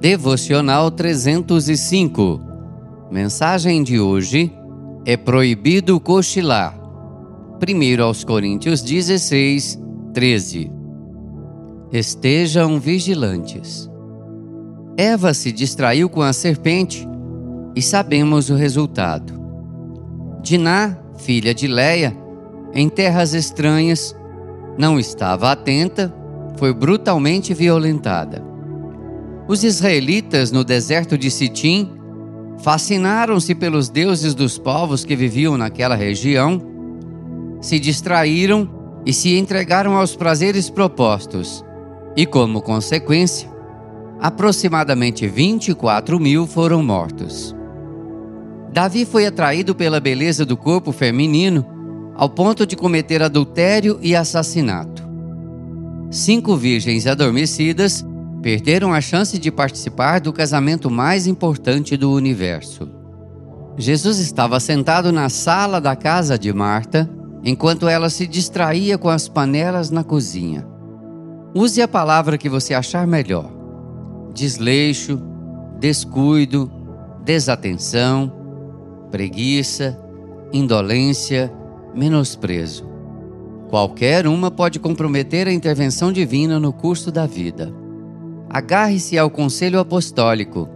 Devocional 305. Mensagem de hoje: É proibido cochilar. 1 aos Coríntios 16, 13. Estejam vigilantes. Eva se distraiu com a serpente e sabemos o resultado. Diná, filha de Leia, em terras estranhas, não estava atenta, foi brutalmente violentada. Os israelitas no deserto de Sitim fascinaram-se pelos deuses dos povos que viviam naquela região, se distraíram e se entregaram aos prazeres propostos, e como consequência, aproximadamente 24 mil foram mortos. Davi foi atraído pela beleza do corpo feminino ao ponto de cometer adultério e assassinato. Cinco virgens adormecidas perderam a chance de participar do casamento mais importante do universo. Jesus estava sentado na sala da casa de Marta, enquanto ela se distraía com as panelas na cozinha. Use a palavra que você achar melhor: desleixo, descuido, desatenção, preguiça, indolência, menosprezo. Qualquer uma pode comprometer a intervenção divina no curso da vida agarre-se ao conselho apostólico.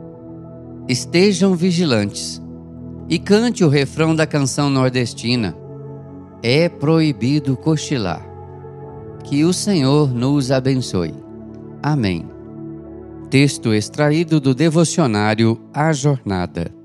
Estejam vigilantes e cante o refrão da canção nordestina. É proibido cochilar. Que o Senhor nos abençoe. Amém. Texto extraído do devocionário A Jornada.